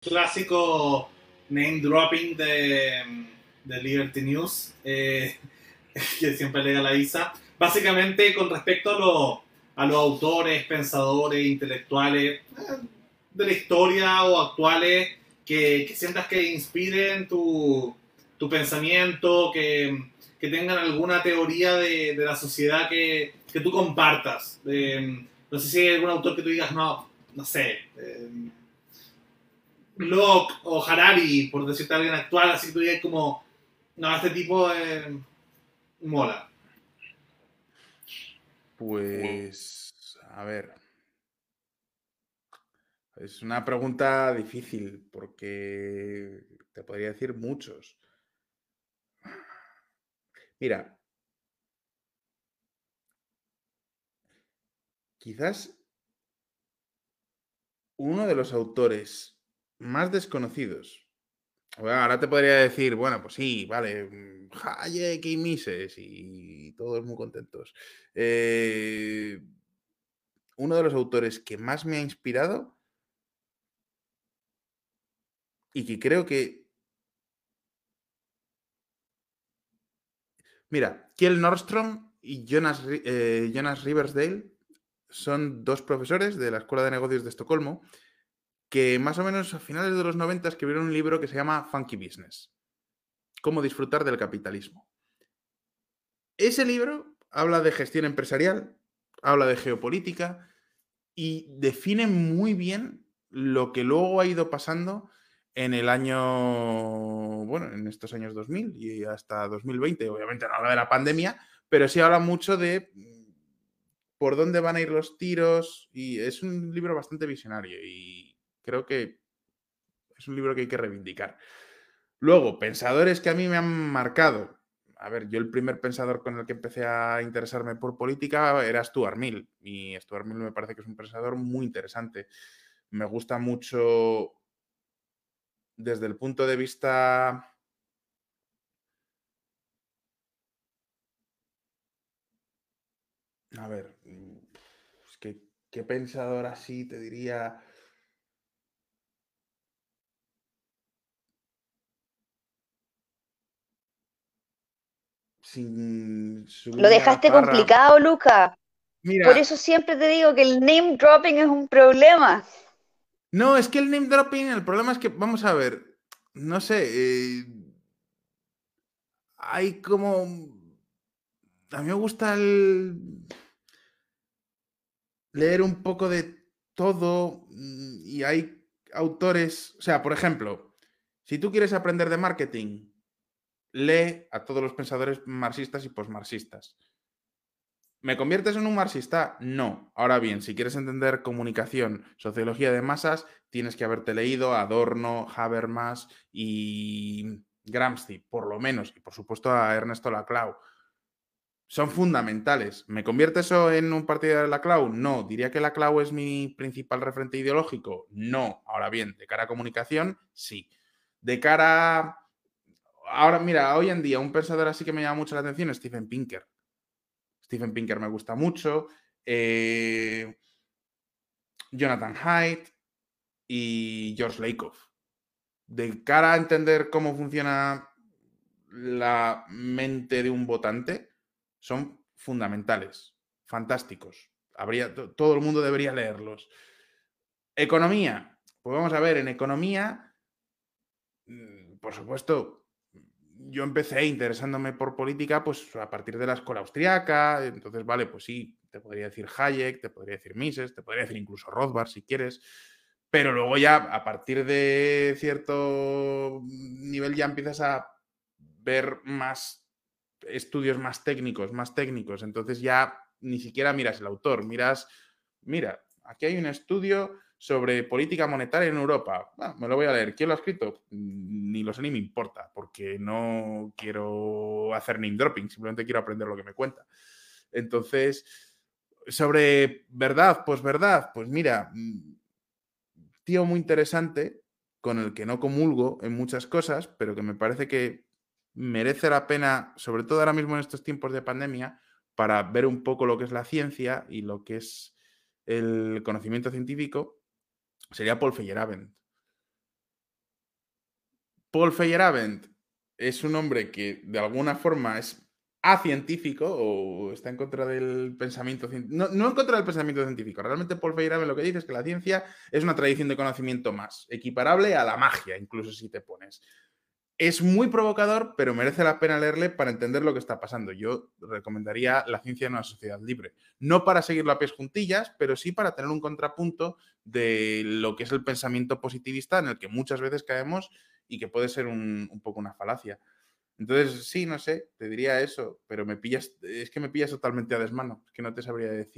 clásico name dropping de, Liberty News, eh, que siempre le da la Isa. Básicamente con respecto a, lo, a los autores, pensadores, intelectuales eh, de la historia o actuales que, sientas que inspiren tu, pensamiento, que, tengan alguna teoría de, la sociedad que, que, tú compartas. no sé si hay algún autor que tú digas, no, no sé. Locke o Harari, por decirte alguien actual, así que tú digas como, no, este tipo eh, mola. Pues, a ver. Es una pregunta difícil porque te podría decir muchos. Mira, quizás uno de los autores más desconocidos. ahora te podría decir, bueno, pues sí, vale, mm, Hayek y Mises y todos muy contentos. Eh, uno de los autores que más me ha inspirado y que creo que... Mira, Kiel Nordstrom y Jonas, eh, Jonas Riversdale son dos profesores de la Escuela de Negocios de Estocolmo que más o menos a finales de los 90 escribieron un libro que se llama Funky Business. Cómo disfrutar del capitalismo. Ese libro habla de gestión empresarial, habla de geopolítica y define muy bien lo que luego ha ido pasando en el año, bueno, en estos años 2000 y hasta 2020. Obviamente no habla de la pandemia, pero sí habla mucho de mm, por dónde van a ir los tiros y es un libro bastante visionario y Creo que es un libro que hay que reivindicar. Luego, pensadores que a mí me han marcado. A ver, yo el primer pensador con el que empecé a interesarme por política era Stuart Mill. Y Stuart Mill me parece que es un pensador muy interesante. Me gusta mucho desde el punto de vista A ver, que qué pensador así te diría. Lo dejaste complicado, Luca. Por eso siempre te digo que el name dropping es un problema. No, es que el name dropping, el problema es que, vamos a ver, no sé, eh, hay como... A mí me gusta leer un poco de todo mm, y hay autores, o sea, por ejemplo, si tú quieres aprender de marketing, lee a todos los pensadores marxistas y posmarxistas. ¿Me conviertes en un marxista? No. Ahora bien, si quieres entender comunicación, sociología de masas, tienes que haberte leído a Adorno, Habermas y Gramsci, por lo menos, y por supuesto a Ernesto Laclau. Son fundamentales. ¿Me convierte eso en un partido de Laclau? No. ¿Diría que Laclau es mi principal referente ideológico? No. Ahora bien, de cara a comunicación, sí. De cara ahora, mira, hoy en día un pensador así que me llama mucho la atención es Stephen Pinker. Stephen Pinker me gusta mucho. Eh, Jonathan Haidt y George Lakoff. De cara a entender cómo funciona la mente de un votante, son fundamentales, fantásticos. Habría, todo el mundo debería leerlos. Economía. Pues vamos a ver, en economía, mm, por supuesto, yo empecé interesándome por política pues a partir de la escuela austriaca, entonces, vale, pues sí, te podría decir Hayek, te podría decir Mises, te podría decir incluso Rothbard si quieres, pero luego ya a partir de cierto nivel ya empiezas a ver más estudios más técnicos, más técnicos, entonces ya ni siquiera miras el autor, miras, mira, aquí hay un estudio sobre política monetaria en Europa. me lo voy a leer. ¿Quién lo ha escrito? Mm, ni lo sé ni me importa, porque no quiero hacer name dropping, simplemente quiero aprender lo que me cuenta. Entonces, sobre verdad, pues verdad, pues mira, mm, tío muy interesante, con el que no comulgo en muchas cosas, pero que me parece que merece la pena, sobre todo ahora mismo en estos tiempos de pandemia, para ver un poco lo que es la ciencia y lo que es el conocimiento científico sería Paul Feyerabend. Paul Feyerabend es un hombre que de alguna forma es científico o está en contra del pensamiento científico. No, no, en contra del pensamiento científico. Realmente Paul Feyerabend lo que dice es que la ciencia es una tradición de conocimiento más, equiparable a la magia, incluso si te pones. Es muy provocador, pero merece la pena leerle para entender lo que está pasando. Yo recomendaría La ciencia en una sociedad libre. No para seguirlo a pies juntillas, pero sí para tener un contrapunto de lo que es el pensamiento positivista en el que muchas veces caemos y que puede ser un, poco una falacia. Entonces, sí, no sé, te diría eso, pero me pillas, es que me pillas totalmente a desmano, es que no te sabría decir.